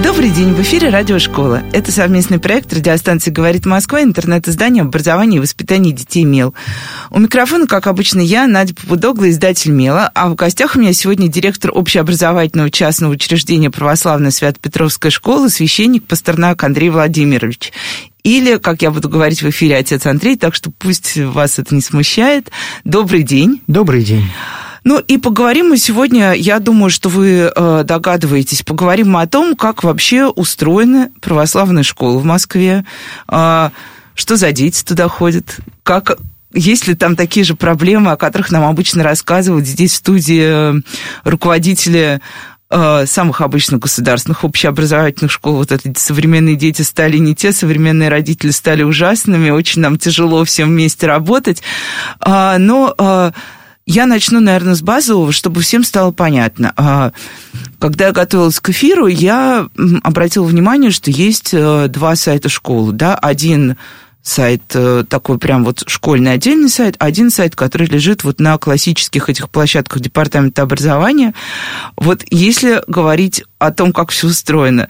Добрый день, в эфире Радиошкола. Это совместный проект радиостанции «Говорит Москва» интернет-издание об образовании и воспитании детей МЕЛ. У микрофона, как обычно, я, Надя Попудогла, издатель МЕЛа, а в гостях у меня сегодня директор общеобразовательного частного учреждения Православная Свято-Петровская школа, священник Пастернак Андрей Владимирович. Или, как я буду говорить в эфире, отец Андрей, так что пусть вас это не смущает. Добрый день. Добрый день. Ну и поговорим мы сегодня, я думаю, что вы э, догадываетесь, поговорим мы о том, как вообще устроены православные школы в Москве, э, что за дети туда ходят, как есть ли там такие же проблемы, о которых нам обычно рассказывают здесь в студии э, руководители самых обычных государственных общеобразовательных школ. Вот эти современные дети стали не те, современные родители стали ужасными, очень нам тяжело всем вместе работать. Но я начну, наверное, с базового, чтобы всем стало понятно. А, когда я готовилась к эфиру, я обратила внимание, что есть э, два сайта школы. Да? Один сайт э, такой прям вот школьный отдельный сайт, один сайт, который лежит вот на классических этих площадках департамента образования. Вот если говорить о том, как все устроено,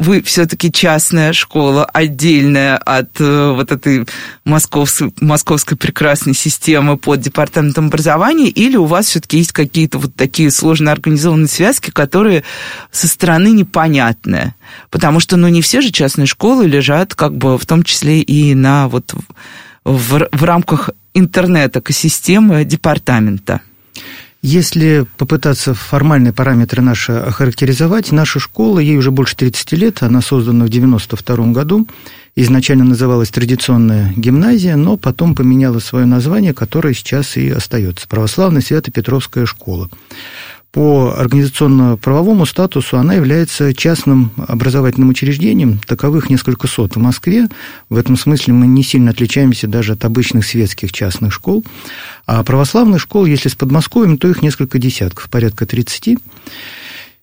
вы все-таки частная школа, отдельная от э, вот этой московской, московской прекрасной системы под департаментом образования, или у вас все-таки есть какие-то вот такие сложно организованные связки, которые со стороны непонятные? Потому что, ну, не все же частные школы лежат как бы в том числе и на вот в, в рамках интернет-экосистемы департамента. Если попытаться формальные параметры наши охарактеризовать, наша школа, ей уже больше 30 лет, она создана в 92 году, изначально называлась традиционная гимназия, но потом поменяла свое название, которое сейчас и остается, Православная Свято-Петровская школа. По организационно-правовому статусу она является частным образовательным учреждением, таковых несколько сот в Москве. В этом смысле мы не сильно отличаемся даже от обычных светских частных школ. А православных школ, если с Подмосковьем, то их несколько десятков, порядка 30.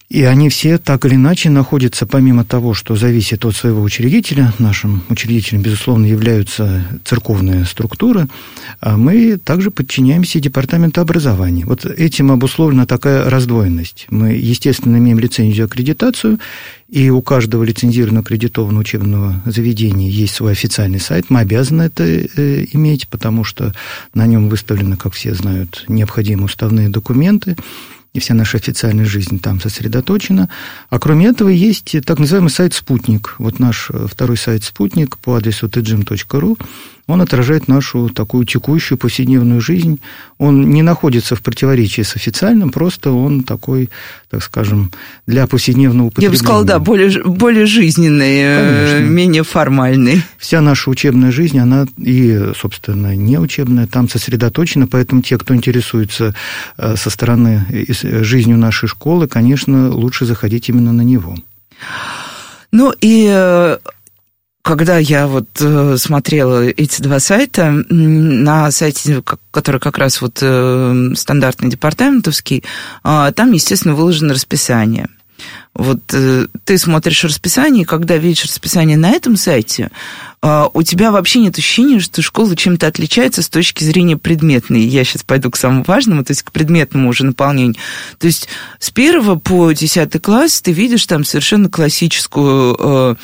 И они все так или иначе находятся, помимо того, что зависит от своего учредителя, нашим учредителем, безусловно, являются церковные структуры, а мы также подчиняемся департаменту образования. Вот этим обусловлена такая раздвоенность. Мы, естественно, имеем лицензию аккредитацию, и у каждого лицензированного аккредитованного учебного заведения есть свой официальный сайт. Мы обязаны это э, иметь, потому что на нем выставлены, как все знают, необходимые уставные документы и вся наша официальная жизнь там сосредоточена. А кроме этого есть так называемый сайт «Спутник». Вот наш э, второй сайт «Спутник» по адресу tgym.ru он отражает нашу такую текущую повседневную жизнь. Он не находится в противоречии с официальным, просто он такой, так скажем, для повседневного употребления. Я бы сказала, да, более, более жизненный, э, Конечно. менее формальный. Вся наша учебная жизнь, она и, собственно, не учебная, там сосредоточена, поэтому те, кто интересуется э, со стороны э, жизнью нашей школы, конечно, лучше заходить именно на него. Ну и когда я вот э, смотрела эти два сайта, на сайте, который как раз вот э, стандартный департаментовский, э, там, естественно, выложено расписание. Вот э, ты смотришь расписание, и когда видишь расписание на этом сайте, у тебя вообще нет ощущения, что школа чем-то отличается с точки зрения предметной. Я сейчас пойду к самому важному, то есть к предметному уже наполнению. То есть с первого по десятый класс ты видишь там совершенно классическую э,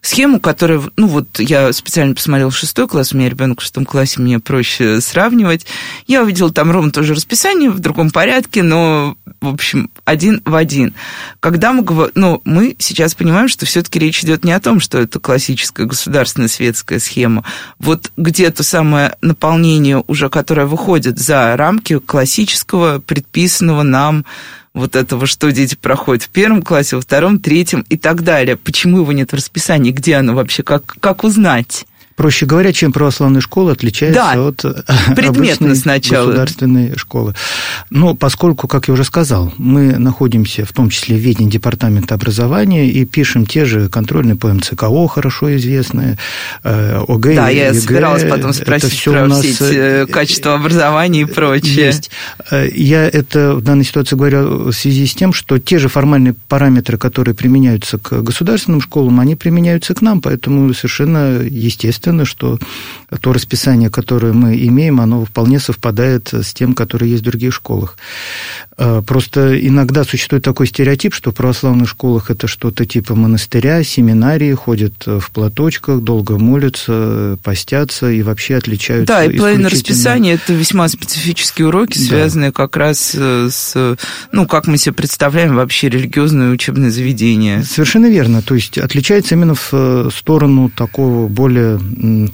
схему, которая, ну вот я специально посмотрела шестой класс, у меня ребенок в шестом классе, мне проще сравнивать. Я увидела там ровно тоже расписание в другом порядке, но, в общем, один в один. Когда мы говорим, ну, мы сейчас понимаем, что все-таки речь идет не о том, что это классическая государственная светская схема. Вот где то самое наполнение уже, которое выходит за рамки классического, предписанного нам вот этого, что дети проходят в первом классе, во втором, третьем и так далее. Почему его нет в расписании? Где оно вообще? Как, как узнать? Проще говоря, чем православная школа отличается да, от обычной сначала. государственной школы. Но поскольку, как я уже сказал, мы находимся в том числе в ведении департамента образования и пишем те же контрольные по МЦКО, хорошо известные, э, ОГЭ, Да, я ЕГЭ, собиралась потом спросить все про нас... все эти э, качества образования и прочее. Есть. Э, я это в данной ситуации говорю в связи с тем, что те же формальные параметры, которые применяются к государственным школам, они применяются к нам, поэтому совершенно естественно естественно, что то расписание, которое мы имеем, оно вполне совпадает с тем, которое есть в других школах. Э, просто иногда существует такой стереотип, что в православных школах это что-то типа монастыря, семинарии, ходят в платочках, долго молятся, постятся и вообще отличаются. Да, и половина расписания – это весьма специфические уроки, связанные да. как раз э, с, ну, как мы себе представляем вообще религиозное учебное заведение. Совершенно верно. То есть отличается именно в э, сторону такого более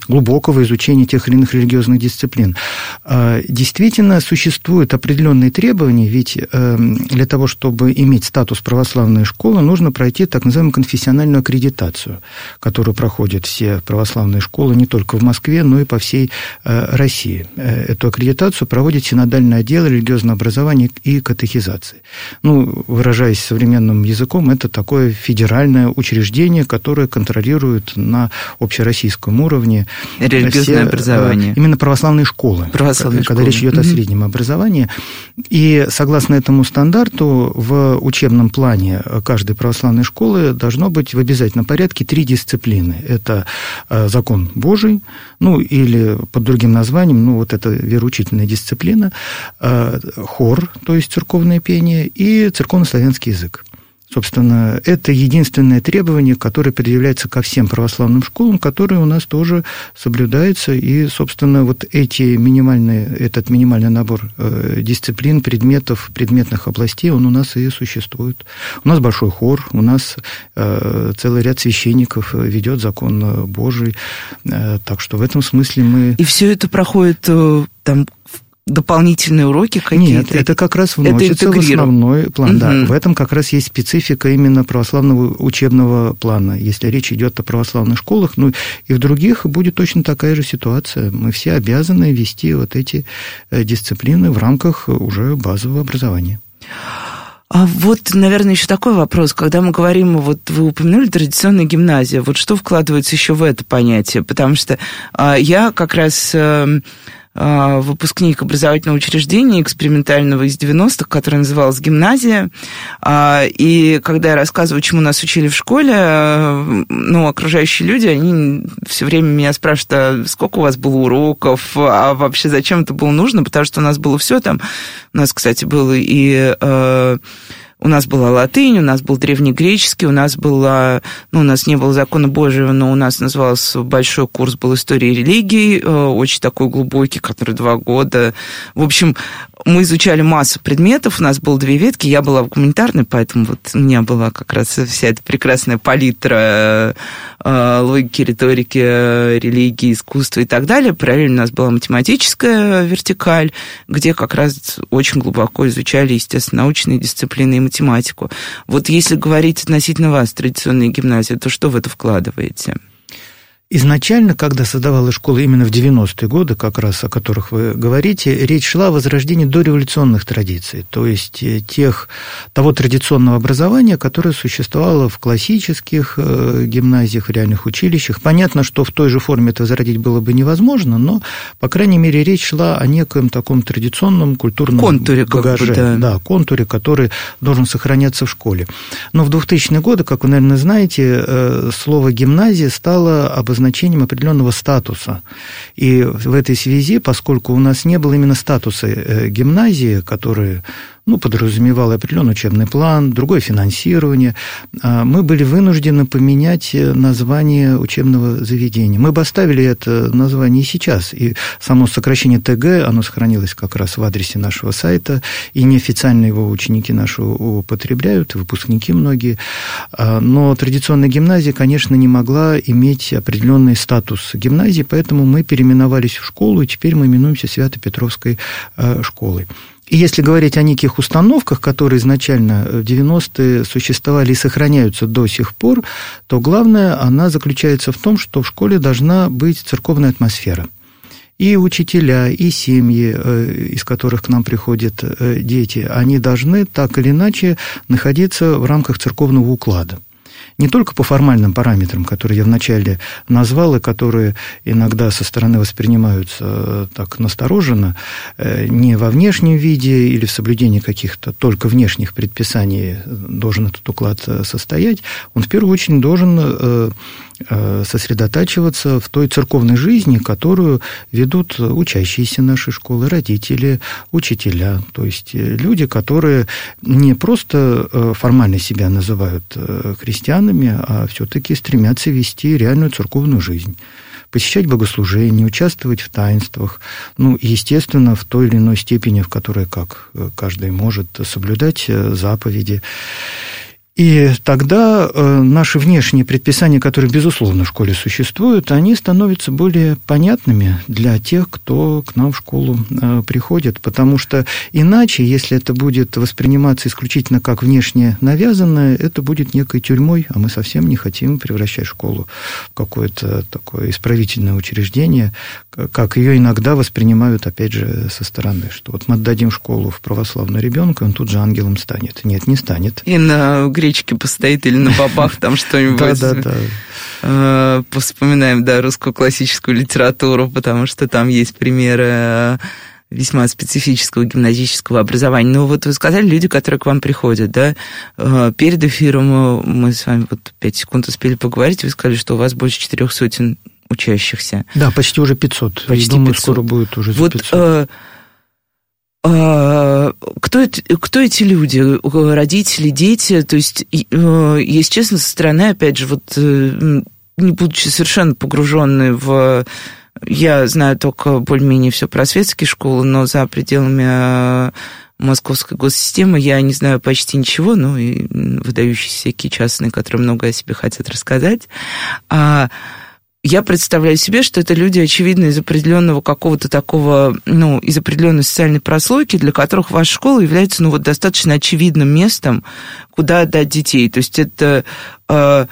глубокого изучения тех или иных религиозных дисциплин. А, действительно, существуют определенные требования, ведь эм, для того, чтобы иметь статус православной школы, нужно пройти так называемую конфессиональную аккредитацию, которую проходят все православные школы не только в Москве, но и по всей э, России. Э, эту аккредитацию проводит синодальный отдел религиозного образования и катехизации. Ну, выражаясь современным языком, это такое федеральное учреждение, которое контролирует на общероссийском уровне религиозное все, э, образование. Именно православные школы, православные когда школы. речь идет mm-hmm. о среднем образовании. И согласно этому стандарту в учебном плане каждой православной школы должно быть в обязательном порядке три дисциплины. Это э, закон Божий, ну или под другим названием, ну вот это вероучительная дисциплина, э, хор, то есть церковное пение, и церковно-славянский язык. Собственно, это единственное требование, которое предъявляется ко всем православным школам, которое у нас тоже соблюдается. И, собственно, вот эти минимальные, этот минимальный набор э, дисциплин, предметов, предметных областей, он у нас и существует. У нас большой хор, у нас э, целый ряд священников ведет закон Божий. Э, так что в этом смысле мы... И все это проходит там дополнительные уроки какие-то? Нет, это как раз вносится это в основной план. Угу. Да, в этом как раз есть специфика именно православного учебного плана. Если речь идет о православных школах, ну и в других будет точно такая же ситуация. Мы все обязаны вести вот эти э, дисциплины в рамках уже базового образования. А вот, наверное, еще такой вопрос. Когда мы говорим, вот вы упомянули традиционная гимназия, вот что вкладывается еще в это понятие? Потому что а, я как раз... А, а, выпускник образовательного учреждения экспериментального из 90-х, которое называлось «Гимназия». А, и когда я рассказываю, чему нас учили в школе, ну, окружающие люди, они все время меня спрашивают, а сколько у вас было уроков, а вообще зачем это было нужно, потому что у нас было все там. У нас, кстати, было и э, у нас была латынь, у нас был древнегреческий, у нас была, ну, у нас не было закона Божьего, но у нас назывался большой курс был истории религии, э, очень такой глубокий, который два года. В общем, мы изучали массу предметов, у нас было две ветки, я была в гуманитарной, поэтому вот у меня была как раз вся эта прекрасная палитра э, логики, риторики, религии, искусства и так далее. Параллельно у нас была математическая вертикаль, где как раз очень глубоко изучали, естественно, научные дисциплины и математику. Вот если говорить относительно вас, традиционной гимназии, то что в это вкладываете? Изначально, когда создавалась школа именно в 90-е годы, как раз о которых вы говорите, речь шла о возрождении дореволюционных традиций, то есть э, тех, того традиционного образования, которое существовало в классических э, гимназиях, в реальных училищах. Понятно, что в той же форме это возродить было бы невозможно, но, по крайней мере, речь шла о некоем таком традиционном культурном контуре, багаже, как бы, да. да, контуре, который должен сохраняться в школе. Но в 2000-е годы, как вы, наверное, знаете, э, слово «гимназия» стало обозначать обозначением определенного статуса. И в этой связи, поскольку у нас не было именно статуса э, гимназии, которые ну, подразумевал определенный учебный план, другое финансирование, а мы были вынуждены поменять э, название учебного заведения. Мы бы оставили это название и сейчас, и само сокращение ТГ, оно сохранилось как раз в адресе нашего сайта, и неофициально его ученики наши употребляют, выпускники многие, а, но традиционная гимназия, конечно, не могла иметь определенный статус гимназии, поэтому мы переименовались в школу, и теперь мы именуемся Свято-Петровской э, школой. И если говорить о неких установках, которые изначально в 90-е существовали и сохраняются до сих пор, то главное, она заключается в том, что в школе должна быть церковная атмосфера – и учителя, и семьи, э, из которых к нам приходят э, дети, они должны так или иначе находиться в рамках церковного уклада не только по формальным параметрам, которые я вначале назвал, и которые иногда со стороны воспринимаются э, так настороженно, не во внешнем виде или в соблюдении каких-то только внешних предписаний должен этот уклад состоять, он в первую очередь должен Э, сосредотачиваться в той церковной жизни, которую ведут учащиеся нашей школы, родители, учителя, то есть э, люди, которые не просто э, формально себя называют христианами, а все-таки стремятся вести реальную церковную жизнь посещать богослужения, участвовать в таинствах, ну, естественно, в той или иной степени, в которой, как каждый может, соблюдать заповеди. И тогда э, наши внешние предписания, которые, безусловно, в школе существуют, они становятся более понятными для тех, кто к нам в школу э, приходит. Потому что иначе, если это будет восприниматься исключительно как внешне навязанное, это будет некой тюрьмой, а мы совсем не хотим превращать школу в какое-то такое исправительное учреждение, как ее иногда воспринимают, опять же, со стороны, что вот мы отдадим школу в православную ребенка, он тут же ангелом станет. Нет, не станет. И на гречке постоит или на бабах там что-нибудь. Да, да, да. Э, вспоминаем, да, русскую классическую литературу, потому что там есть примеры э, весьма специфического гимназического образования. Но вот вы сказали, люди, которые к вам приходят, да, э, перед эфиром мы с вами вот пять секунд успели поговорить, вы сказали, что у вас больше четырех сотен учащихся. Да, почти уже 500. Почти думаю, 500. скоро будет уже вот, 500. А, кто, это, кто эти люди? Родители, дети? То есть, э, если честно, со стороны, опять же, вот э, не будучи совершенно погруженной в... Я знаю только более-менее все про светские школы, но за пределами э, московской госсистемы я не знаю почти ничего, ну и выдающиеся всякие частные, которые много о себе хотят рассказать. Я представляю себе, что это люди, очевидно, из определенного какого-то такого, ну, из определенной социальной прослойки, для которых ваша школа является, ну, вот достаточно очевидным местом, куда отдать детей. То есть это э,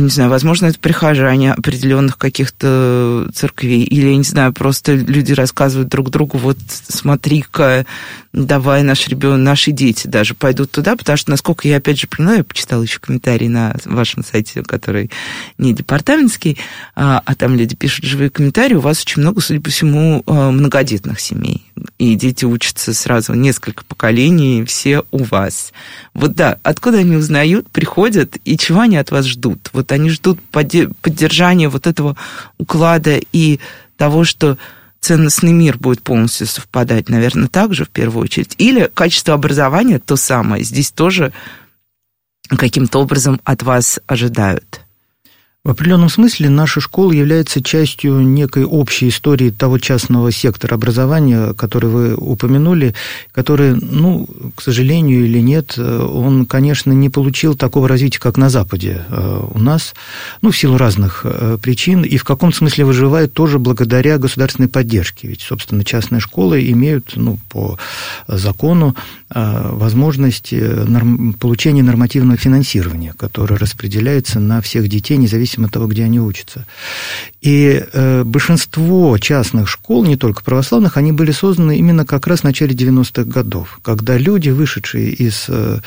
не знаю, возможно, это прихожане определенных каких-то церквей, или, я не знаю, просто люди рассказывают друг другу, вот смотри-ка, давай наш ребенок, наши дети даже пойдут туда, потому что, насколько я, опять же, понимаю, я почитала еще комментарий на вашем сайте, который не департаментский, а, а там люди пишут живые комментарии, у вас очень много, судя по всему, а, многодетных семей, и дети учатся сразу несколько поколений, все у вас. Вот да, откуда они узнают, приходят, и чего они от вас ждут? Вот они ждут поддержания вот этого уклада и того, что ценностный мир будет полностью совпадать, наверное, так же в первую очередь. Или качество образования то самое. Здесь тоже каким-то образом от вас ожидают. В определенном смысле наша школа является частью некой общей истории того частного сектора образования, который вы упомянули, который, ну, к сожалению или нет, он, конечно, не получил такого развития, как на Западе э, у нас, ну, в силу разных э, причин, и в каком смысле выживает тоже благодаря государственной поддержке. Ведь, собственно, частные школы имеют, ну, по закону э, возможность получения нормативного финансирования, которое распределяется на всех детей, независимо зависимо от того, где они учатся. И э, большинство частных школ, не только православных, они были созданы именно как раз в начале 90-х годов, когда люди, вышедшие из э,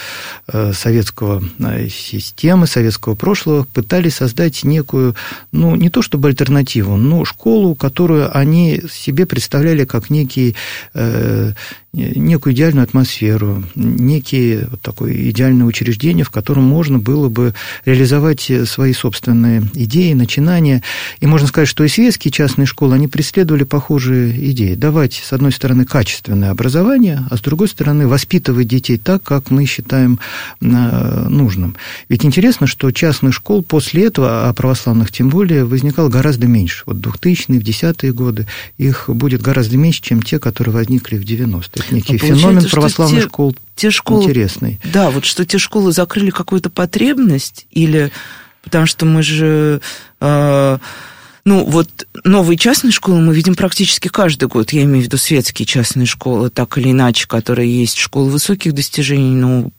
э советского э, системы, советского прошлого, пытались создать некую, ну, не то чтобы альтернативу, но школу, которую они себе представляли как некий э, некую идеальную атмосферу, некие вот такое идеальное учреждение, в котором можно было бы реализовать свои собственные идеи, начинания. И можно сказать, что и светские частные школы, они преследовали похожие идеи. Давать, с одной стороны, качественное образование, а с другой стороны, воспитывать детей так, как мы считаем э, нужным. Ведь интересно, что частных школ после этого, а православных тем более, возникало гораздо меньше. Вот 2000-е, в 10-е годы их будет гораздо меньше, чем те, которые возникли в 90-е некий а феномен православных те, школ те школы, интересный. Да, вот что те школы закрыли какую-то потребность или потому что мы же э, Ну, вот новые частные школы мы видим практически каждый год. Я имею в виду светские частные школы, так или иначе, которые есть школы высоких достижений, ну,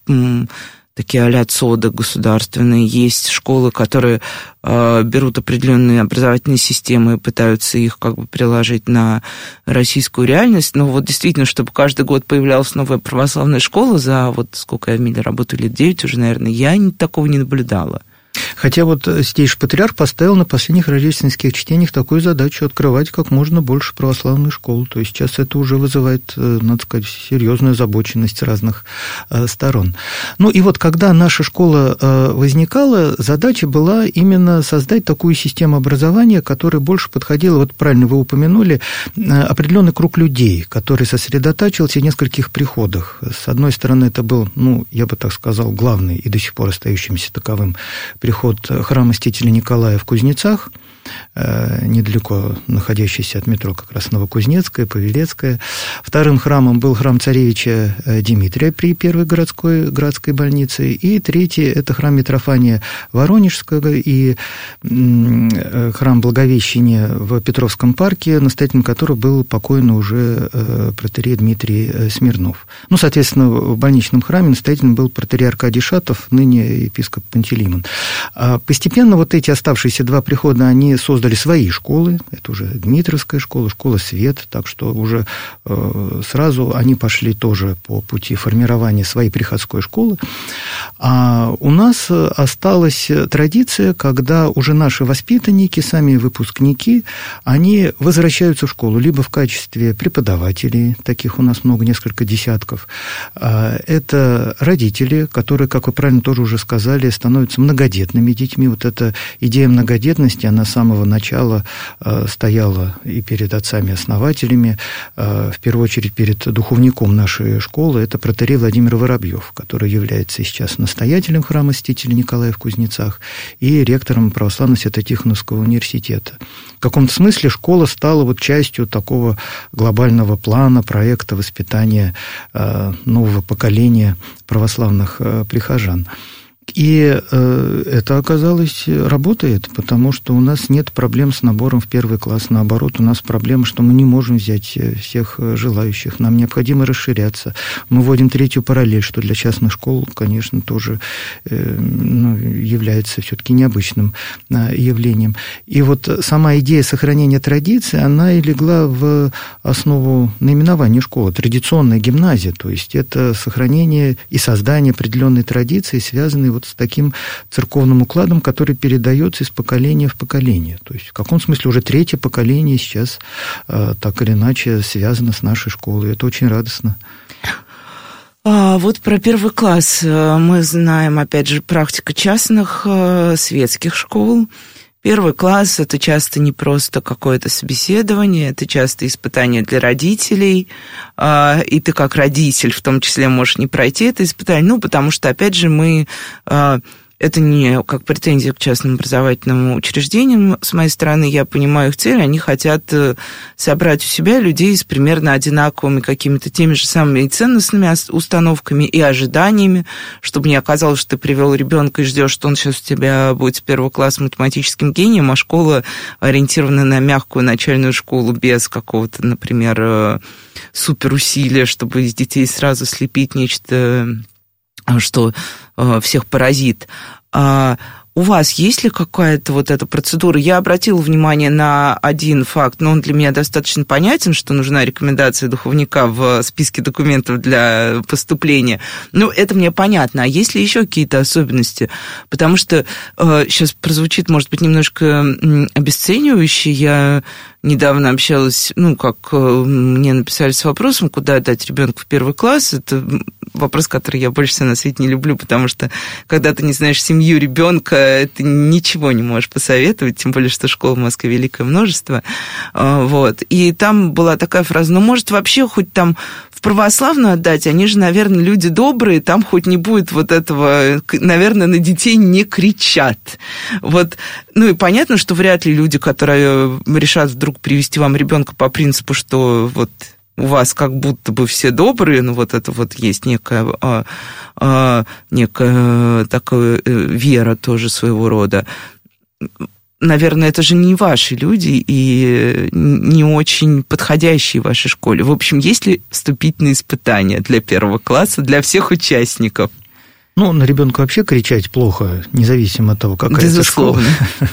такие а-ля ЦОДа государственные, есть школы, которые э, берут определенные образовательные системы и пытаются их как бы приложить на российскую реальность. Но вот действительно, чтобы каждый год появлялась новая православная школа, за вот сколько я в Миле работаю, лет 9 уже, наверное, я такого не наблюдала. Хотя вот Святейший Патриарх поставил на последних рождественских чтениях такую задачу открывать как можно больше православную школу. То есть сейчас это уже вызывает, э, надо сказать, серьезную озабоченность разных э, сторон. Ну и вот когда наша школа э, возникала, задача была именно создать такую систему образования, которая больше подходила, вот правильно вы упомянули, определенный круг людей, который сосредотачивался в нескольких приходах. С одной стороны, это был, ну, я бы так сказал, главный и до сих пор остающимся таковым приход храма Мстителя Николая в Кузнецах – недалеко находящийся от метро как раз Новокузнецкая, Павелецкая. Вторым храмом был храм царевича э, Дмитрия при первой городской, городской больнице. И третий – это храм Митрофания Воронежского и э, храм Благовещения в Петровском парке, настоятелем которого был покойный уже протерей Дмитрий Смирнов. Ну, соответственно, в больничном храме настоятелем был протерей Аркадий Шатов, ныне епископ Пантелеймон. А постепенно вот эти оставшиеся два прихода, они создали свои школы, это уже Дмитровская школа, школа Свет, так что уже э, сразу они пошли тоже по пути формирования своей приходской школы. А у нас осталась традиция, когда уже наши воспитанники, сами выпускники, они возвращаются в школу либо в качестве преподавателей, таких у нас много, несколько десятков. А это родители, которые, как вы правильно тоже уже сказали, становятся многодетными детьми. Вот эта идея многодетности, она самая самого начала э, стояла и перед отцами-основателями, э, в первую очередь перед духовником нашей школы, это протерей Владимир Воробьев, который является сейчас настоятелем храма Мстителя Николая в Кузнецах и ректором Православно-Свято-Тихоновского университета. В каком-то смысле школа стала вот частью такого глобального плана, проекта воспитания э, нового поколения православных прихожан. И э, это оказалось работает, потому что у нас нет проблем с набором в первый класс. Наоборот, у нас проблема, что мы не можем взять э, всех э, желающих. Нам необходимо расширяться. Мы вводим третью параллель, что для частных школ, конечно, тоже ну, является все-таки необычным явлением. И вот сама идея сохранения традиции, она и легла в основу наименования школы. Традиционная гимназия, то есть это сохранение и создание определенной традиции, связанной вот с таким церковным укладом, который передается из поколения в поколение. То есть в каком смысле уже третье поколение сейчас э, так или иначе связано с нашей школой. Это очень радостно. А, вот про первый класс э, мы знаем, опять же, практика частных э, светских школ. Первый класс – это часто не просто какое-то собеседование, это часто испытание для родителей, а, и ты как родитель в том числе можешь не пройти это испытание, ну, потому что, опять же, мы а, это не как претензия к частным образовательным учреждениям с моей стороны. Я понимаю их цель. Они хотят э, собрать у себя людей с примерно одинаковыми какими-то теми же самыми ценностными установками и ожиданиями, чтобы не оказалось, что ты привел ребенка и ждешь, что он сейчас у тебя будет с первого класса математическим гением, а школа ориентирована на мягкую начальную школу без какого-то, например, э, суперусилия, чтобы из детей сразу слепить нечто что э, всех поразит. А у вас есть ли какая-то вот эта процедура? Я обратила внимание на один факт, но он для меня достаточно понятен, что нужна рекомендация духовника в списке документов для поступления. Ну, это мне понятно. А есть ли еще какие-то особенности? Потому что э, сейчас прозвучит, может быть, немножко обесценивающе. Я недавно общалась, ну, как э, мне написали с вопросом, куда отдать ребенка в первый класс. Это вопрос, который я больше всего на свете не люблю, потому что когда ты не знаешь семью ребенка, ты ничего не можешь посоветовать, тем более, что школ в Москве великое множество. А, вот. И там была такая фраза, ну, может, вообще хоть там в православную отдать, они же, наверное, люди добрые, там хоть не будет вот этого, наверное, на детей не кричат. Вот, ну и понятно, что вряд ли люди, которые решат вдруг вдруг привести вам ребенка по принципу, что вот у вас как будто бы все добрые, но вот это вот есть некая, а, а, некая такая э, вера тоже своего рода. наверное, это же не ваши люди и не очень подходящие вашей школе. В общем, есть ли вступительные испытания для первого класса, для всех участников? Ну, на ребенка вообще кричать плохо, независимо от того, какая Безусловно. это школа.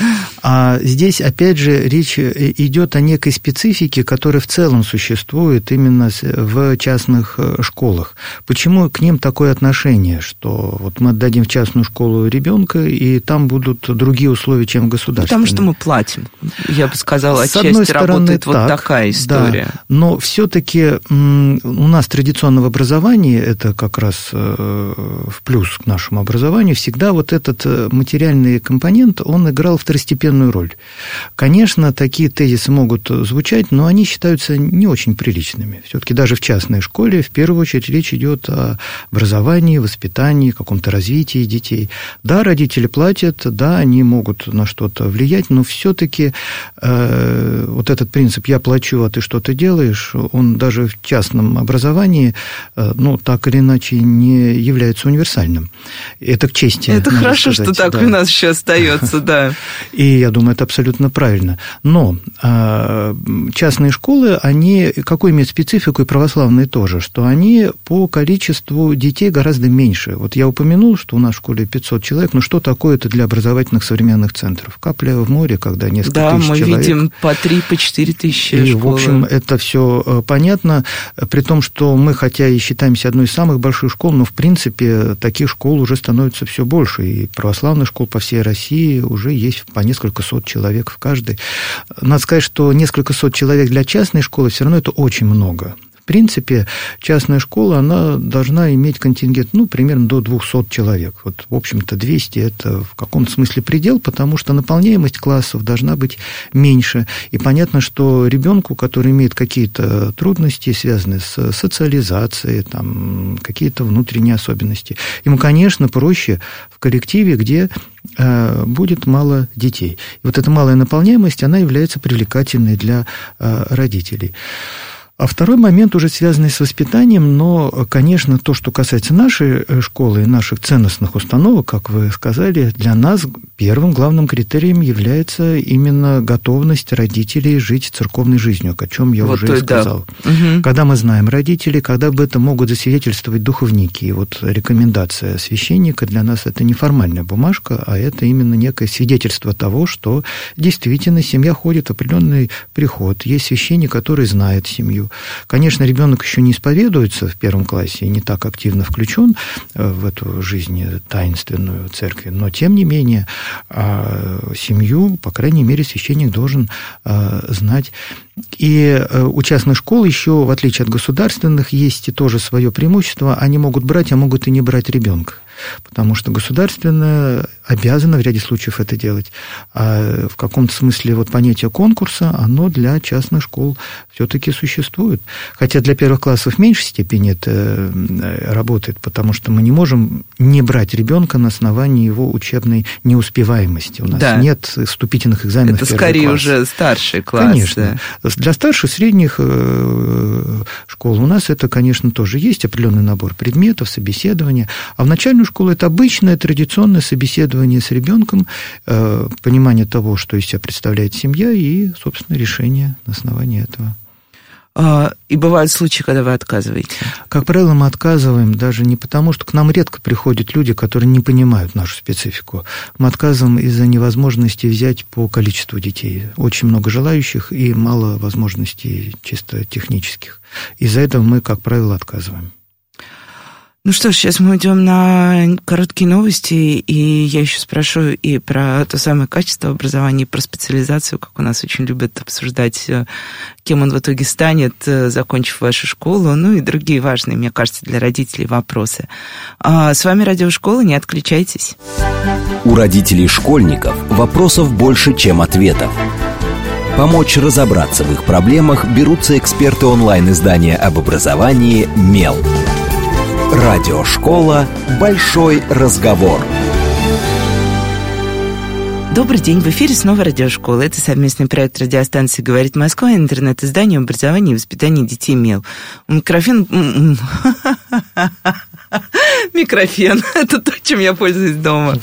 А здесь, опять же, речь идет о некой специфике, которая в целом существует именно в частных э, школах. Почему к ним такое отношение, что вот мы отдадим в частную школу ребенка, и там будут другие условия, чем в государственной? Потому что мы платим. Я бы сказала, отчасти С одной стороны, работает так, вот такая история. Да, но все-таки у нас традиционного образования, это как раз э, в плюс к нашему образованию, всегда вот этот э, материальный компонент, он играл второстепенную роль. Конечно, такие тезисы могут звучать, но они считаются не очень приличными. Все-таки даже в частной школе в первую очередь речь идет о образовании, воспитании, каком-то развитии детей. Да, родители платят, да, они могут на что-то влиять, но все-таки э, вот этот принцип «я плачу, а ты что-то делаешь», он даже в частном образовании, э, ну, так или иначе, не является универсальным. Это к чести. Это хорошо, сказать, что так да. у нас еще остается, да. И я думаю, это абсолютно правильно. Но а, частные школы, они какую имеют специфику, и православные тоже, что они по количеству детей гораздо меньше. Вот я упомянул, что у нас в школе 500 человек, но что такое это для образовательных современных центров? Капля в море, когда несколько да, тысяч человек. Да, мы видим по 3, по 4 тысячи И, школы. в общем, это все э, понятно, при том, что мы, хотя и считаемся одной из самых больших школ, но, в принципе, таких школ уже становится все больше, и православных школ по всей России уже есть по несколько сот человек в каждой. Надо сказать, что несколько сот человек для частной школы все равно это очень много. В принципе, частная школа, она должна иметь контингент, ну, примерно до 200 человек. Вот, в общем-то, 200 – это в каком-то смысле предел, потому что наполняемость классов должна быть меньше. И понятно, что ребенку, который имеет какие-то трудности, связанные с социализацией, там, какие-то внутренние особенности, ему, конечно, проще в коллективе, где э, будет мало детей. И вот эта малая наполняемость, она является привлекательной для э, родителей. А второй момент уже связанный с воспитанием, но, конечно, то, что касается нашей э, школы и наших ценностных установок, как вы сказали, для нас первым главным критерием является именно готовность родителей жить церковной жизнью, о чем я вот уже и сказал. Да. Угу. Когда мы знаем родителей, когда об этом могут засвидетельствовать духовники, и вот рекомендация священника для нас это не формальная бумажка, а это именно некое свидетельство того, что действительно семья ходит в определенный приход. Есть священник, который знает семью, семью. Конечно, ребенок еще не исповедуется в первом классе и не так активно включен э, в эту жизнь таинственную церкви, но тем не менее а, семью, по крайней мере, священник должен а, знать. И э, у частных школ еще, в отличие от государственных, есть и тоже свое преимущество. Они могут брать, а могут и не брать ребенка потому что государственное обязано в ряде случаев это делать. А в каком-то смысле вот понятие конкурса, оно для частных школ все-таки существует. Хотя для первых классов в меньшей степени это э, работает, потому что мы не можем не брать ребенка на основании его учебной неуспеваемости. У нас да. нет вступительных экзаменов. Это скорее класс. уже старший класс. Конечно. Да. Для старших, средних э, школ у нас это, конечно, тоже есть определенный набор предметов, собеседования. А в начальную школу это обычное традиционное собеседование с ребенком, э, понимание того, что из себя представляет семья, и, собственно, решение на основании этого. А, и бывают случаи, когда вы отказываете? Как правило, мы отказываем даже не потому, что к нам редко приходят люди, которые не понимают нашу специфику. Мы отказываем из-за невозможности взять по количеству детей. Очень много желающих и мало возможностей чисто технических. Из-за этого мы, как правило, отказываем. Ну что ж, сейчас мы идем на короткие новости, и я еще спрошу и про то самое качество образования, и про специализацию, как у нас очень любят обсуждать, э, кем он в итоге станет, э, закончив вашу школу, ну и другие важные, мне кажется, для родителей вопросы. А с вами Радиошкола, не отключайтесь. У родителей школьников вопросов больше, чем ответов. Помочь разобраться в их проблемах берутся эксперты онлайн-издания об образовании «Мел». Радиошкола «Большой разговор». Добрый день, в эфире снова радиошкола. Это совместный проект радиостанции «Говорит Москва» и интернет-издание образования и воспитания детей МЕЛ. Микрофон... Микрофон. Это то, чем я пользуюсь дома.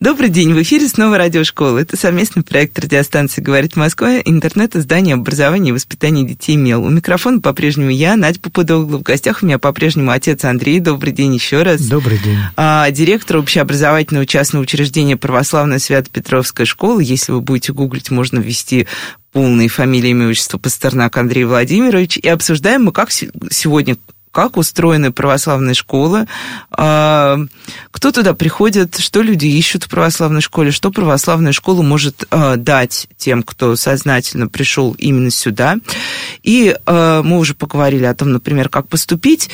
Добрый день, в эфире снова радиошкола. Это совместный проект радиостанции «Говорит Москва», интернет-издание образования и воспитания детей МЕЛ. У микрофона по-прежнему я, Надя Попудогла. В гостях у меня по-прежнему отец Андрей. Добрый день еще раз. Добрый день. А, директор общеобразовательного частного учреждения «Православная Свято-Петровская школа». Если вы будете гуглить, можно ввести полные фамилии, имя, отчество Пастернак Андрей Владимирович. И обсуждаем мы, как сегодня как устроены православные школы, а, кто туда приходит, что люди ищут в православной школе, что православная школа может а, дать тем, кто сознательно пришел именно сюда. И а, мы уже поговорили о том, например, как поступить.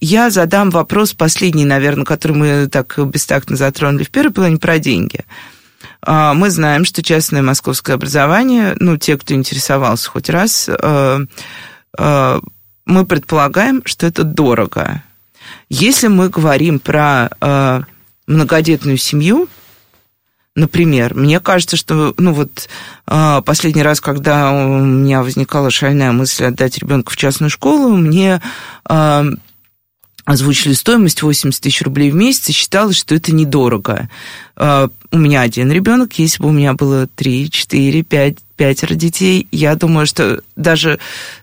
Я задам вопрос последний, наверное, который мы так бестактно затронули в первой плане, про деньги. Мы знаем, что частное московское образование, ну, те, кто интересовался хоть раз, мы предполагаем, что это дорого. Если мы говорим про э, многодетную семью, например, мне кажется, что, ну вот, э, последний раз, когда у меня возникала шальная мысль отдать ребенка в частную школу, мне э, озвучили стоимость 80 тысяч рублей в месяц и считалось, что это недорого. Э, у меня один ребенок, если бы у меня было 3, 4, 5, пятеро детей, я думаю, что даже,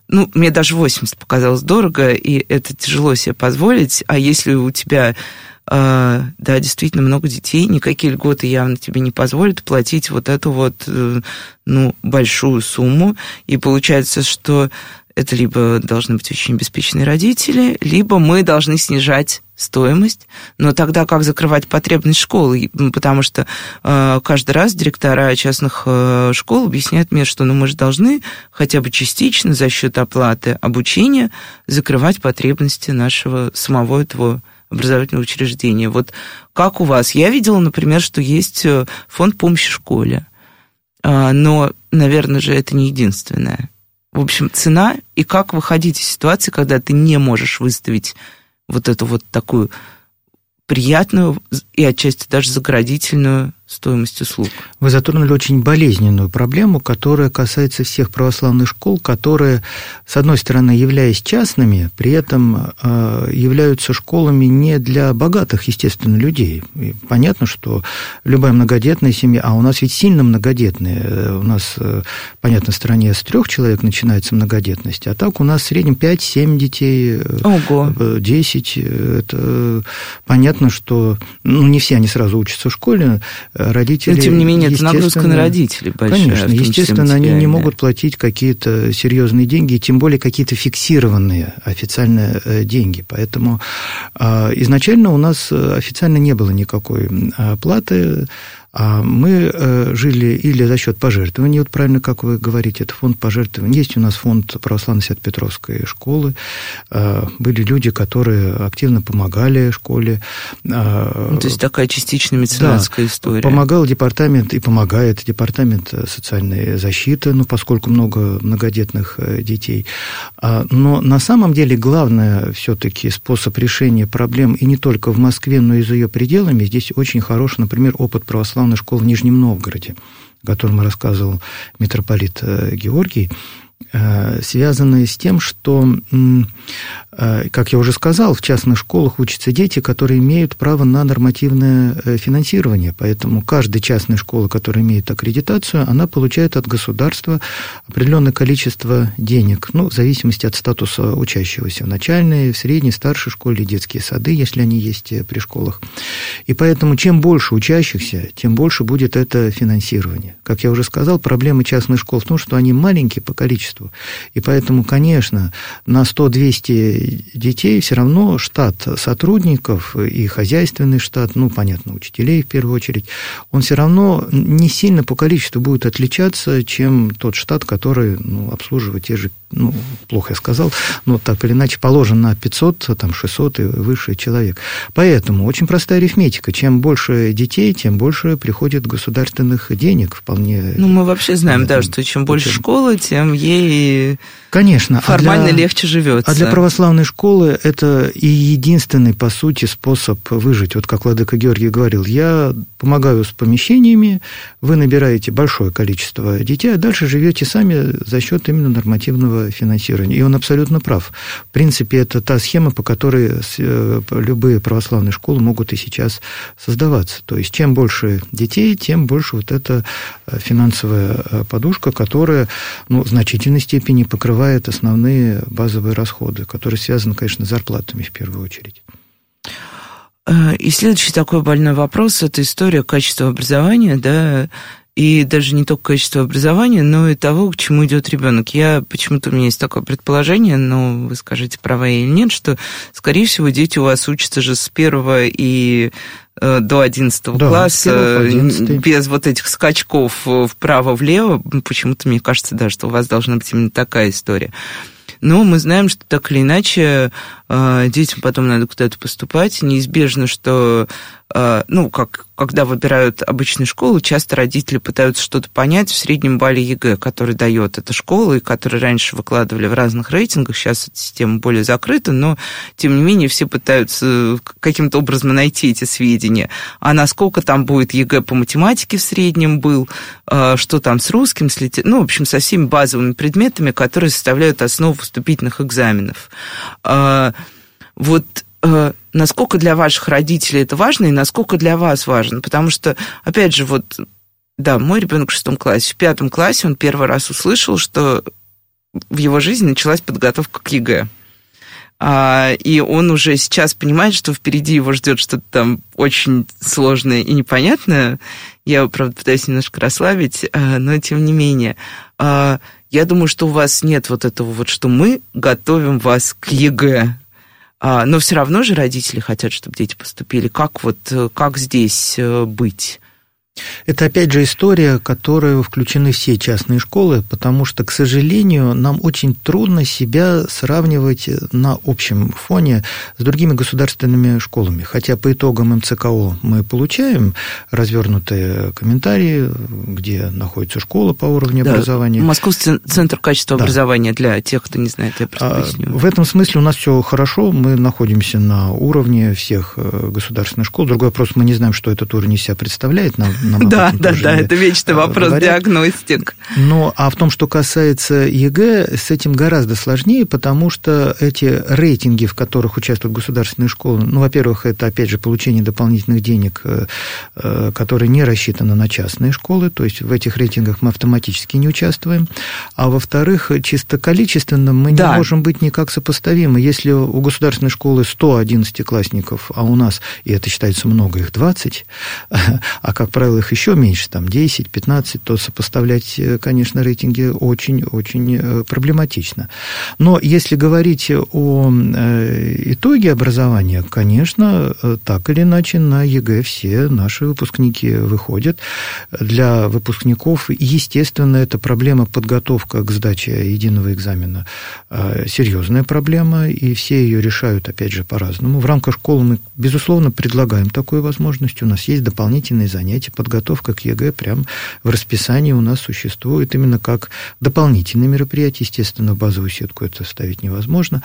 ну, мне даже 80 показалось дорого, и это тяжело себе позволить, а если у тебя э, да, действительно много детей, никакие льготы явно тебе не позволят платить вот эту вот, э, ну, большую сумму, и получается, что это либо должны быть очень обеспеченные родители, либо мы должны снижать стоимость, но тогда как закрывать потребность школы? Потому что э, каждый раз директора частных э, школ объясняют мне, что ну, мы же должны хотя бы частично за счет оплаты обучения закрывать потребности нашего самого этого образовательного учреждения. Вот как у вас? Я видела, например, что есть э, фонд помощи школе, э, но, наверное же, это не единственное. В общем, цена и как выходить из ситуации, когда ты не можешь выставить вот эту вот такую приятную и отчасти даже заградительную стоимость услуг. Вы затронули очень болезненную проблему, которая касается всех православных школ, которые, с одной стороны, являясь частными, при этом э, являются школами не для богатых, естественно, людей. И понятно, что любая многодетная семья, а у нас ведь сильно многодетные, э, у нас, э, понятно, в стране с трех человек начинается многодетность, а так у нас в среднем 5-7 детей, Ого. 10. Это понятно, что ну, не все они сразу учатся в школе, родители... Но, тем не менее, это нагрузка на родителей большая. Конечно, естественно, они не могут платить какие-то серьезные деньги, тем более какие-то фиксированные официальные э, деньги. Поэтому а, изначально у нас официально не было никакой оплаты а мы э, жили или за счет пожертвований, вот правильно, как вы говорите, это фонд пожертвований. Есть у нас фонд православной Свято-Петровской школы. Э, были люди, которые активно помогали школе. Э, ну, то есть такая частичная меценатская да, история. Помогал департамент и помогает департамент социальной защиты, ну, поскольку много многодетных детей. А, но на самом деле главное все-таки способ решения проблем и не только в Москве, но и за ее пределами. Здесь очень хороший, например, опыт православной православной школы в Нижнем Новгороде, о котором рассказывал митрополит э, Георгий, связанные с тем, что Э, как я уже сказал, в частных школах учатся дети, которые имеют право на нормативное э, финансирование. Поэтому каждая частная школа, которая имеет аккредитацию, она получает от государства определенное количество денег, ну, в зависимости от статуса учащегося. В начальной, в средней, старшей школе, детские сады, если они есть э, при школах. И поэтому чем больше учащихся, тем больше будет это финансирование. Как я уже сказал, проблема частных школ в том, что они маленькие по количеству. И поэтому, конечно, на 100-200 детей все равно штат сотрудников и хозяйственный штат, ну, понятно, учителей в первую очередь, он все равно не сильно по количеству будет отличаться, чем тот штат, который ну, обслуживает те же ну, плохо я сказал, но так или иначе положен на 500, там, 600 и выше человек. Поэтому очень простая арифметика. Чем больше детей, тем больше приходит государственных денег вполне. Ну, мы вообще знаем, да, что чем больше школы, тем ей Конечно. формально а для, легче живется. А для православной школы это и единственный, по сути, способ выжить. Вот как Владыка Георгий говорил, я помогаю с помещениями, вы набираете большое количество детей, а дальше живете сами за счет именно нормативного финансирования. И он абсолютно прав. В принципе, это та схема, по которой э, любые православные школы могут и сейчас создаваться. То есть, чем больше детей, тем больше вот эта э, финансовая э, подушка, которая ну, в значительной степени покрывает основные базовые расходы, которые связаны, конечно, с зарплатами в первую очередь. И следующий такой больной вопрос – это история качества образования, да, и даже не только качество образования, но и того, к чему идет ребенок. Я почему-то у меня есть такое предположение, но вы скажите, права или нет, что, скорее всего, дети у вас учатся же с первого и э, до 11 да, класса, 11. без вот этих скачков вправо-влево. Почему-то мне кажется, да, что у вас должна быть именно такая история. Но мы знаем, что так или иначе э, детям потом надо куда-то поступать. Неизбежно, что Э, ну, как, когда выбирают обычную школу, часто родители пытаются что-то понять в среднем балле ЕГЭ, который дает эта школа, и который раньше выкладывали в разных рейтингах, сейчас эта система более закрыта, но, тем не менее, все пытаются каким-то образом найти эти сведения. А насколько там будет ЕГЭ по математике в среднем был, э, что там с русским, с литер... ну, в общем, со всеми базовыми предметами, которые составляют основу вступительных экзаменов. Э, вот насколько для ваших родителей это важно и насколько для вас важно. Потому что, опять же, вот, да, мой ребенок в шестом классе, в пятом классе он первый раз услышал, что в его жизни началась подготовка к ЕГЭ. А, и он уже сейчас понимает, что впереди его ждет что-то там очень сложное и непонятное. Я, правда, пытаюсь немножко расслабить, а, но тем не менее. А, я думаю, что у вас нет вот этого вот, что мы готовим вас к ЕГЭ. А, но все равно же родители хотят, чтобы дети поступили. Как вот, э, как здесь э, быть? Это, опять же, история, в которую включены все частные школы, потому что, к сожалению, нам очень трудно себя сравнивать на общем фоне с другими государственными школами. Хотя по итогам МЦКО мы получаем развернутые комментарии, где находится школа по уровню да, образования. Московский центр качества да. образования для тех, кто не знает, я просто а, В этом смысле у нас все хорошо, мы находимся на уровне всех э, государственных школ. Другой вопрос, мы не знаем, что этот уровень из себя представляет, нам нам да, да, да, это вечный э, вопрос говорят. диагностик. Но а в том, что касается ЕГЭ, с этим гораздо сложнее, потому что эти рейтинги, в которых участвуют государственные школы, ну, во-первых, это, опять же, получение дополнительных денег, э, э, которые не рассчитаны на частные школы, то есть в этих рейтингах мы автоматически не участвуем, а во-вторых, чисто количественно мы да. не можем быть никак сопоставимы. Если у государственной школы 100 11-классников, а у нас, и это считается много, их 20, а, как правило, правило, их еще меньше, там 10, 15, то сопоставлять, э, конечно, рейтинги очень-очень э, проблематично. Но если говорить о э, итоге образования, конечно, так или иначе на ЕГЭ все наши выпускники выходят. Для выпускников, естественно, это проблема подготовка к сдаче единого экзамена серьезная проблема, и все ее решают, опять же, по-разному. В рамках школы мы, безусловно, предлагаем такую возможность. У нас есть дополнительные занятия подготовка к ЕГЭ прям в расписании у нас существует именно как дополнительное мероприятие. Естественно, в базовую сетку это ставить невозможно.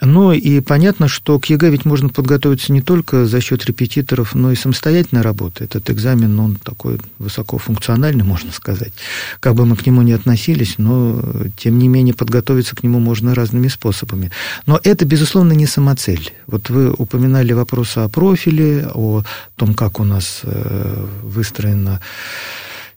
Ну и понятно, что к ЕГЭ ведь можно подготовиться не только за счет репетиторов, но и самостоятельной работы. Этот экзамен, он такой высокофункциональный, можно сказать. Как бы мы к нему ни относились, но тем не менее подготовиться к нему можно разными способами. Но это, безусловно, не самоцель. Вот вы упоминали вопросы о профиле, о том, как у нас э, выстроена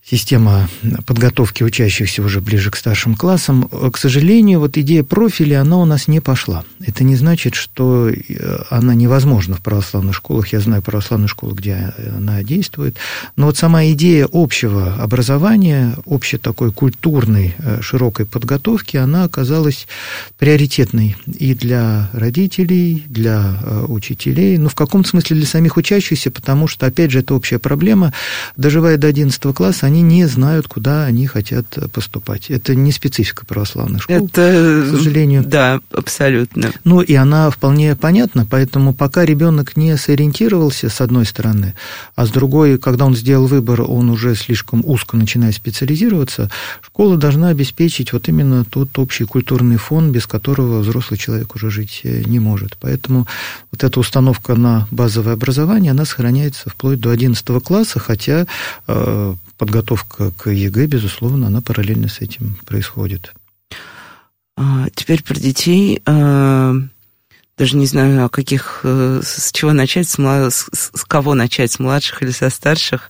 система подготовки учащихся уже ближе к старшим классам. К сожалению, вот идея профиля, она у нас не пошла. Это не значит, что э, она невозможна в православных школах. Я знаю православные школы, где она действует. Но вот сама идея общего образования, общей такой культурной э, широкой подготовки, она оказалась приоритетной и для родителей, для э, учителей, ну, в каком-то смысле для самих учащихся, потому что, опять же, это общая проблема. Доживая до 11 класса, они не знают, куда они хотят поступать. Это не специфика православных школ, это, к сожалению. Да, абсолютно. Ну, и она вполне понятна, поэтому пока ребенок не сориентировался, с одной стороны, а с другой, когда он сделал выбор, он уже слишком узко начинает специализироваться, школа должна обеспечить вот именно тот общий культурный фон, без которого взрослый человек уже жить э, не может. Поэтому вот эта установка на базовое образование, она сохраняется вплоть до 11 класса, хотя э, подготовка к ЕГЭ, безусловно, она параллельно с этим происходит. А, теперь про детей. А, даже не знаю, о каких, э, с чего начать, с, с, с кого начать, с младших или со старших.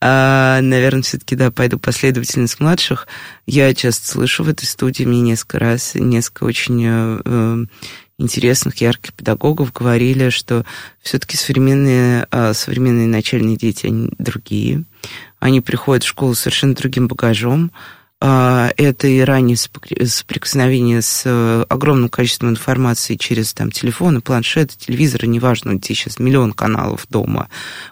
А, наверное, все-таки, да, пойду последовательно с младших. Я часто слышу в этой студии, мне несколько раз, несколько очень э, э интересных, ярких педагогов говорили, что все-таки современные, э, современные начальные дети, они другие. Они приходят в школу совершенно другим багажом, а, это и раннее соприкосновение с э, огромным количеством информации через там, телефоны, планшеты, телевизоры, неважно, где сейчас миллион каналов дома,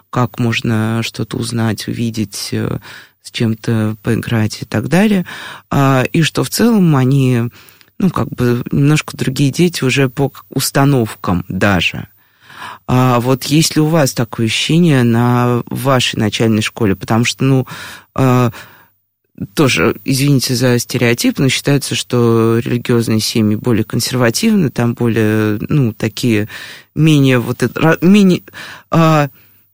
как можно что-то узнать, увидеть, э, с чем-то поиграть и так далее. А, и что в целом они, ну, как бы немножко другие дети уже по установкам даже. А вот есть ли у вас такое ощущение на вашей начальной школе? Потому что, ну, а, тоже, извините за стереотип, но считается, что религиозные семьи более консервативны, там более, ну, такие менее вот это, менее, а,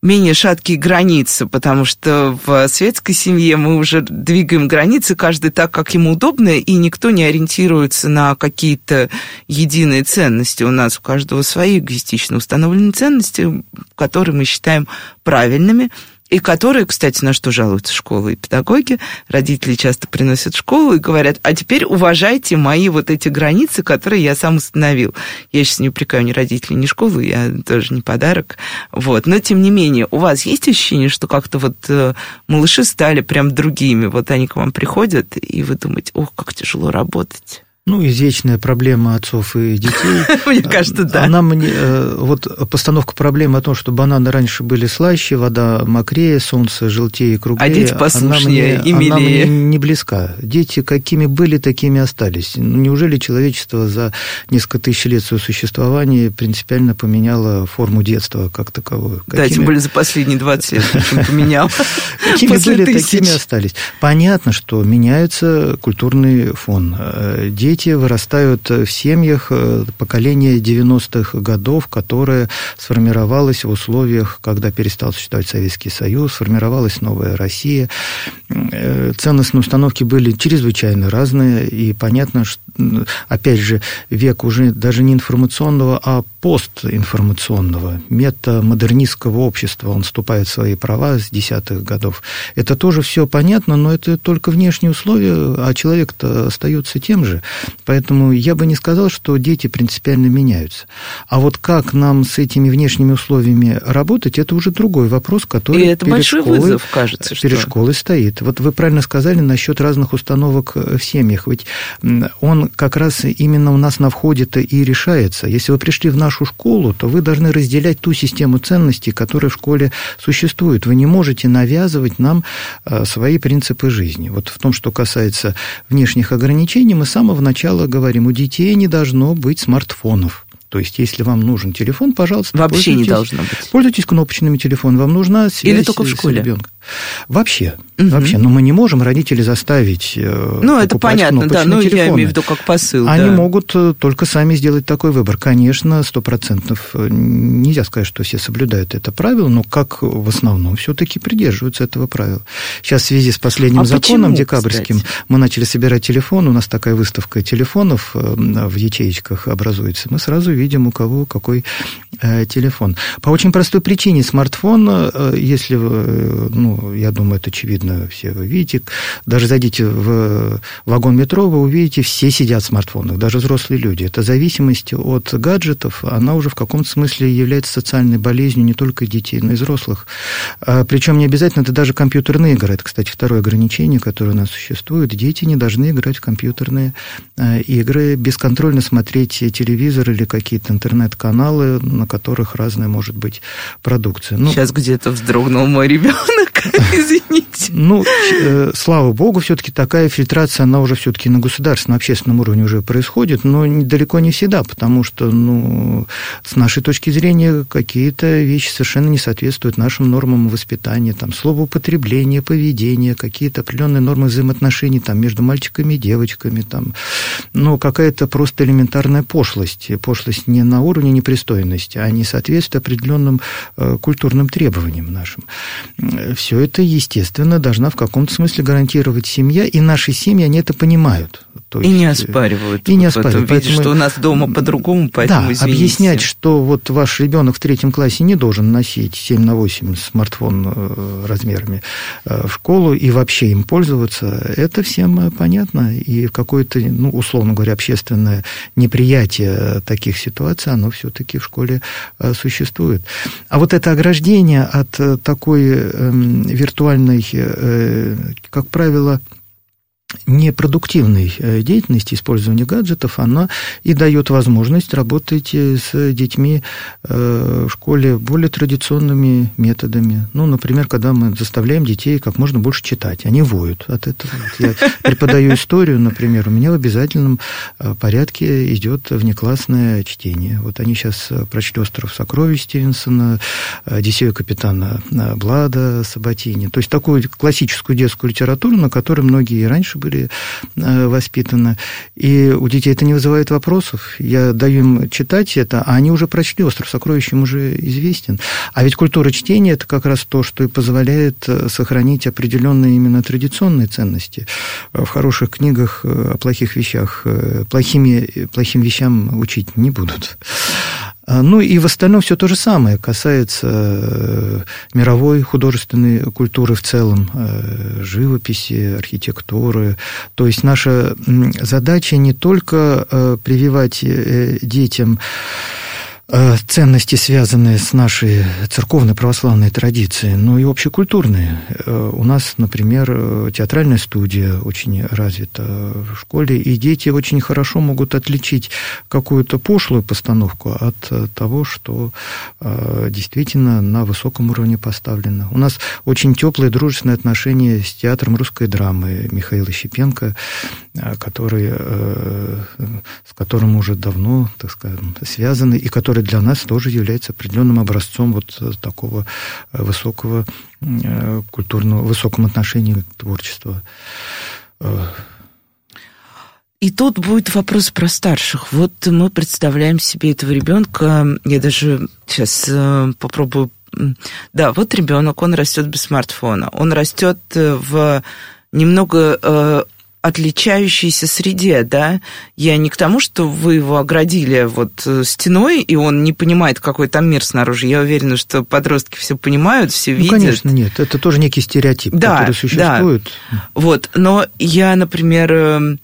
менее шаткие границы, потому что в светской семье мы уже двигаем границы, каждый так, как ему удобно, и никто не ориентируется на какие-то единые ценности. У нас у каждого свои эгоистично установленные ценности, которые мы считаем правильными, и которые, кстати, на что жалуются школы и педагоги, родители часто приносят в школу и говорят, а теперь уважайте мои вот эти границы, которые я сам установил. Я сейчас не упрекаю ни родителей, ни школу, я тоже не подарок. Вот. Но, тем не менее, у вас есть ощущение, что как-то вот э, малыши стали прям другими? Вот они к вам приходят, и вы думаете, ох, как тяжело работать. Ну, извечная проблема отцов и детей. Мне кажется, да. Она мне, э, вот постановка проблемы о том, что бананы раньше были слаще, вода мокрее, солнце желтее и круглее. А дети послушнее и милее. Она мне не близка. Дети какими были, такими остались. Ну, неужели человечество за несколько тысяч лет своего существования принципиально поменяло форму детства как таковую? Да, тем более за последние 20 лет поменял. Какими были, такими остались. Понятно, что меняется культурный фон. Э, дети дети вырастают в семьях э, поколения 90-х годов, которое сформировалось в условиях, когда перестал существовать Советский Союз, сформировалась новая Россия. Э, ценностные установки были чрезвычайно разные, и понятно, что, опять же, век уже даже не информационного, а постинформационного, метамодернистского общества, он вступает в свои права с десятых годов. Это тоже все понятно, но это только внешние условия, а человек-то остается тем же. Поэтому я бы не сказал, что дети принципиально меняются. А вот как нам с этими внешними условиями работать, это уже другой вопрос, который И это перед большой школой, вызов, кажется. Перед что... школой стоит. Вот вы правильно сказали насчет разных установок в семьях. Ведь он как раз именно у нас на входе-то и решается. Если вы пришли в нашу школу, то вы должны разделять ту систему ценностей, которая в школе существует. Вы не можете навязывать нам э, свои принципы жизни. Вот в том, что касается внешних ограничений, мы с самого начала говорим, у детей не должно быть смартфонов. То есть, если вам нужен телефон, пожалуйста, вообще не должно быть. Пользуйтесь кнопочными телефонами. Вам нужна связь Или только в школе. с ребенком. Вообще, угу. вообще. Но мы не можем родителей заставить э, Ну, это понятно, да. Ну, телефоны. я имею в виду как посыл. Они да. могут э, только сами сделать такой выбор. Конечно, сто процентов э, нельзя сказать, что все соблюдают это правило, но как в основном все-таки придерживаются этого правила. Сейчас в связи с последним а законом почему, декабрьским кстати? мы начали собирать телефон. У нас такая выставка телефонов в ячеечках образуется. Мы сразу видим, у кого какой телефон. По очень простой причине смартфон, если ну, я думаю, это очевидно, все вы видите. Даже зайдите в вагон метро, вы увидите, все сидят в смартфонах, даже взрослые люди. Это зависимость от гаджетов, она уже в каком-то смысле является социальной болезнью не только детей, но и взрослых. А, причем не обязательно это даже компьютерные игры. Это, кстати, второе ограничение, которое у нас существует. Дети не должны играть в компьютерные а, игры, бесконтрольно смотреть телевизор или какие-то интернет-каналы, на которых разная может быть продукция. Ну, Сейчас где-то вздрогнул мой ребенок. Извините. Ну, э, слава богу, все-таки такая фильтрация, она уже все-таки на государственном, общественном уровне уже происходит, но далеко не всегда, потому что, ну, с нашей точки зрения, какие-то вещи совершенно не соответствуют нашим нормам воспитания, там, словоупотребление, поведение, какие-то определенные нормы взаимоотношений, там, между мальчиками и девочками, там, ну, какая-то просто элементарная пошлость, пошлость не на уровне непристойности, а не соответствует определенным э, культурным требованиям нашим. Все это, естественно, должна в каком-то смысле гарантировать семья, и наши семьи, они это понимают. То и есть, не оспаривают. И не оспаривают. Поэтому, видишь, что у нас дома по-другому, поэтому Да, извините. объяснять, что вот ваш ребенок в третьем классе не должен носить 7 на 8 смартфон э, размерами в школу и вообще им пользоваться, это всем понятно. И какое-то, ну, условно говоря, общественное неприятие таких ситуаций, оно все-таки в школе существует. А вот это ограждение от такой эм, виртуальной, как правило, непродуктивной э, деятельности, использования гаджетов, она и дает возможность работать э, с детьми э, в школе более традиционными методами. Ну, например, когда мы заставляем детей как можно больше читать, они воют от этого. Я преподаю историю, например, у меня в обязательном порядке идет внеклассное чтение. Вот они сейчас прочли «Остров сокровищ» Стивенсона, «Одиссею капитана Блада» Сабатини. То есть такую классическую детскую литературу, на которой многие и раньше раньше были э, воспитаны. И у детей это не вызывает вопросов. Я даю им читать это, а они уже прочли «Остров сокровищ», им уже известен. А ведь культура чтения – это как раз то, что и позволяет э, сохранить определенные именно традиционные ценности. В хороших книгах э, о плохих вещах, плохими, плохим вещам учить не будут. А, ну и в остальном все то же самое касается э, мировой художественной культуры в целом, э, живописи, архитектуры. То есть наша задача не только э, прививать детям ценности, связанные с нашей церковной православной традицией, но и общекультурные. Э, у нас, например, э, театральная студия очень развита в школе, и дети очень хорошо могут отличить какую-то пошлую постановку от того, что действительно на высоком уровне поставлено. У нас очень теплые дружественные отношения с театром русской драмы Михаила Щепенко, который, с которым уже давно, так скажем, связаны, и который который для нас тоже является определенным образцом вот э, такого э, высокого э, культурного, высоком отношении к творчеству. И тут будет вопрос про старших. Вот мы представляем себе этого ребенка. Я даже сейчас попробую. Да, вот ребенок, он растет без смартфона. Он растет в немного отличающейся среде, да. Я не к тому, что вы его оградили вот э, стеной, и он не понимает, какой там мир снаружи. Я уверена, что подростки все понимают, все ну, видят. конечно, нет. Это тоже некий стереотип, да, который существует. Да. Вот. Но я, например, эм,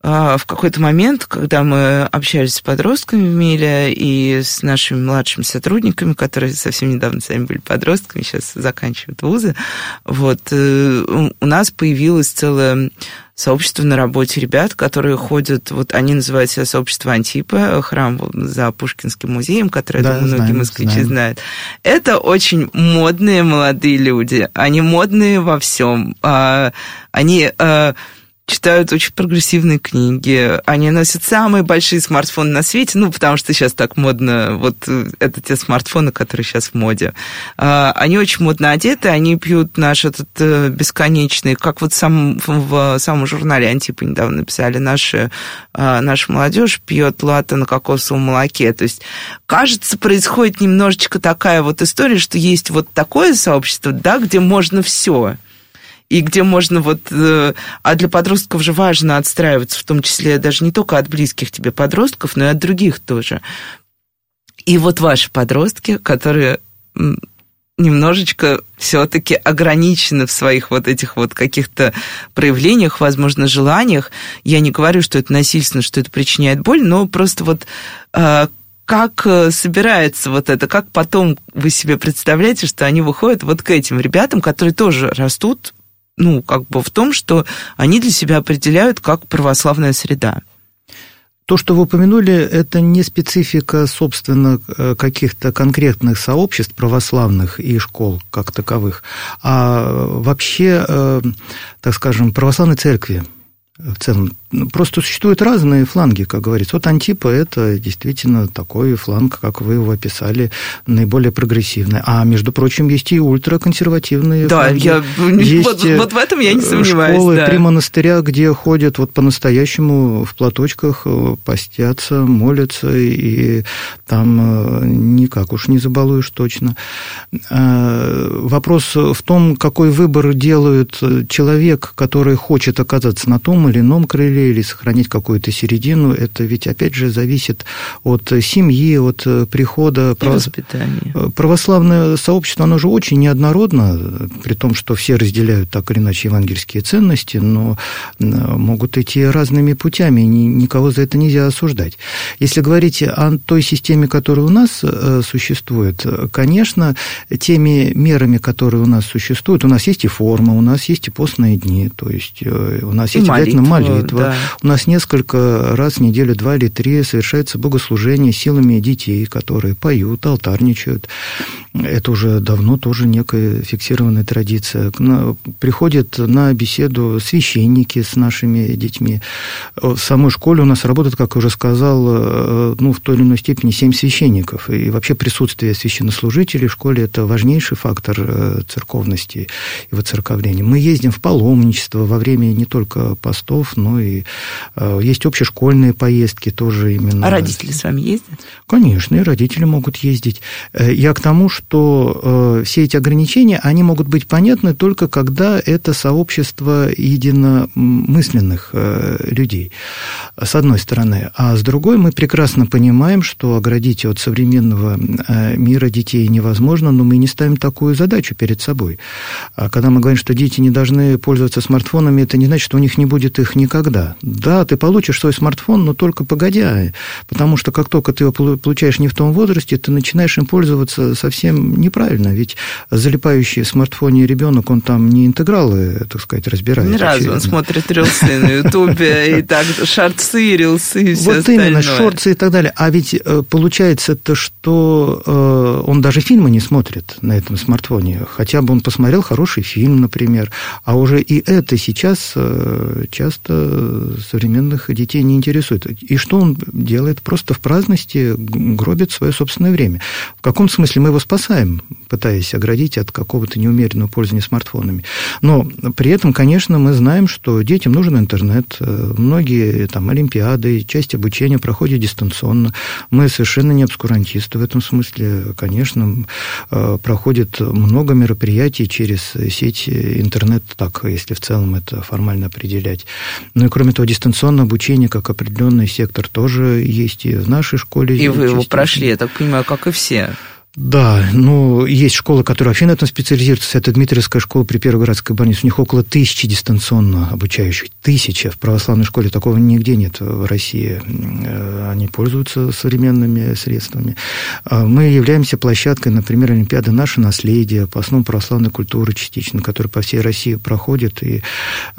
а, в какой-то момент, когда мы общались с подростками в Миле и с нашими младшими сотрудниками, которые совсем недавно сами были подростками, сейчас заканчивают вузы, вот, э, у нас появилось целое сообщество на работе ребят, которые ходят, вот они называют себя сообщество Антипа, храм за Пушкинским музеем, который, да, я думаю, многие москвичи знаем. знают. Это очень модные молодые люди. Они модные во всем. А, они а, читают очень прогрессивные книги, они носят самые большие смартфоны на свете, ну, потому что сейчас так модно, вот э, это те смартфоны, которые сейчас в моде. А, они очень модно одеты, они пьют наш этот э, бесконечный, как вот сам, в самом журнале Антипа недавно написали, наша, а, наша молодежь пьет латте на кокосовом молоке. То есть, кажется, происходит немножечко такая вот история, что есть вот такое сообщество, да, где можно все и где можно вот... Э, а для подростков же важно отстраиваться, в том числе даже не только от близких тебе подростков, но и от других тоже. И вот ваши подростки, которые немножечко все-таки ограничены в своих вот этих вот каких-то проявлениях, возможно, желаниях. Я не говорю, что это насильственно, что это причиняет боль, но просто вот э, как э, собирается вот это, как потом вы себе представляете, что они выходят вот к этим ребятам, которые тоже растут ну, как бы в том, что они для себя определяют как православная среда. То, что вы упомянули, это не специфика, собственно, каких-то конкретных сообществ православных и школ как таковых, а вообще, э, так скажем, православной церкви в целом. Просто существуют разные фланги, как говорится. Вот Антипа – это действительно такой фланг, как вы его описали, наиболее прогрессивный. А, между прочим, есть и ультраконсервативные да, фланги. Я, есть вот, вот в этом я не сомневаюсь. Школы, да. три монастыря, где ходят вот по-настоящему в платочках, э, постятся, молятся, и там э, никак уж не забалуешь точно. Э, вопрос в том, какой выбор делает человек, который хочет оказаться на том или ином крыле более или сохранить какую-то середину. Это ведь, опять же, зависит от семьи, от прихода. И воспитания. Православное сообщество, оно же очень неоднородно, при том, что все разделяют так или иначе евангельские ценности, но могут идти разными путями, никого за это нельзя осуждать. Если говорить о той системе, которая у нас существует, конечно, теми мерами, которые у нас существуют, у нас есть и форма, у нас есть и постные дни, то есть э, у нас и есть молитва, обязательно молитва, у нас несколько раз в неделю, два или три, совершается богослужение силами детей, которые поют, алтарничают. Это уже давно тоже некая фиксированная традиция. Приходят на беседу священники с нашими детьми. В самой школе у нас работает, как я уже сказал, э, ну, в той или иной степени семь священников. И вообще присутствие священнослужителей в школе – это важнейший фактор э, церковности и воцерковления. Мы ездим в паломничество во время не только постов, но и э, есть общешкольные поездки тоже именно. А родители с вами ездят? Конечно, и родители могут ездить. Я к тому, что все эти ограничения, они могут быть понятны только когда это сообщество единомысленных людей, с одной стороны. А с другой мы прекрасно понимаем, что оградить от современного мира детей невозможно, но мы не ставим такую задачу перед собой. А когда мы говорим, что дети не должны пользоваться смартфонами, это не значит, что у них не будет их никогда. Да, ты получишь свой смартфон, но только погодя, потому что как только ты его получаешь не в том возрасте, ты начинаешь им пользоваться совсем неправильно, ведь залипающий в смартфоне ребенок, он там не интегралы, так сказать, разбирает. Ни разу он смотрит рилсы на Ютубе и так, шорцы, рилсы и все Вот именно, шорты и так далее. А ведь э, получается то, что э, он даже фильмы не смотрит на этом смартфоне. Хотя бы он посмотрел хороший фильм, например. А уже и это сейчас э, часто современных детей не интересует. И что он делает? Просто в праздности гробит свое собственное время. В каком смысле мы его спасаем, пытаясь оградить от какого-то неумеренного пользования смартфонами. Но при этом, конечно, мы знаем, что детям нужен интернет. Многие там, олимпиады, часть обучения проходят дистанционно. Мы совершенно не обскурантисты в этом смысле. Конечно, э, проходит много мероприятий через сеть интернет, так, если в целом это формально определять. Ну и кроме того, дистанционное обучение, как определенный сектор, тоже есть и в нашей школе. И вы его прошли, я так понимаю, как и все. Да, ну, есть школы, которые вообще на этом специализируются. Это Дмитриевская школа при Первой городской больнице. У них около тысячи дистанционно обучающих. Тысяча. В православной школе такого нигде нет в России. Э, они пользуются современными средствами. А мы являемся площадкой, например, Олимпиады «Наше наследие», по основам православной культуры частично, которая по всей России проходит. И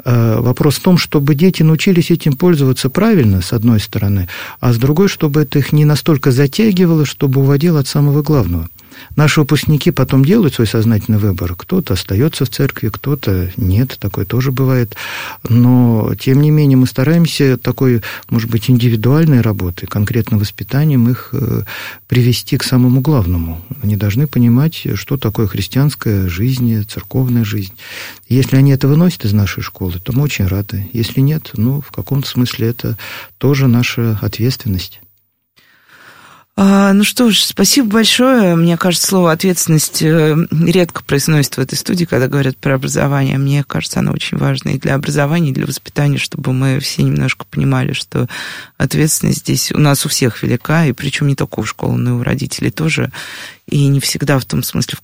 э, вопрос в том, чтобы дети научились этим пользоваться правильно, с одной стороны, а с другой, чтобы это их не настолько затягивало, чтобы уводило от самого главного. Наши выпускники потом делают свой сознательный выбор. Кто-то остается в церкви, кто-то нет, такое тоже бывает. Но, тем не менее, мы стараемся такой, может быть, индивидуальной работой, конкретным воспитанием их э, привести к самому главному. Они должны понимать, что такое христианская жизнь, церковная жизнь. Если они это выносят из нашей школы, то мы очень рады. Если нет, ну, в каком-то смысле это тоже наша ответственность. А, ну что ж, спасибо большое. Мне кажется, слово ответственность э, редко произносит в этой студии, когда говорят про образование. Мне кажется, оно очень важно и для образования, и для воспитания, чтобы мы все немножко понимали, что ответственность здесь у нас у всех велика, и причем не только у школы, но и у родителей тоже. И не всегда в том смысле,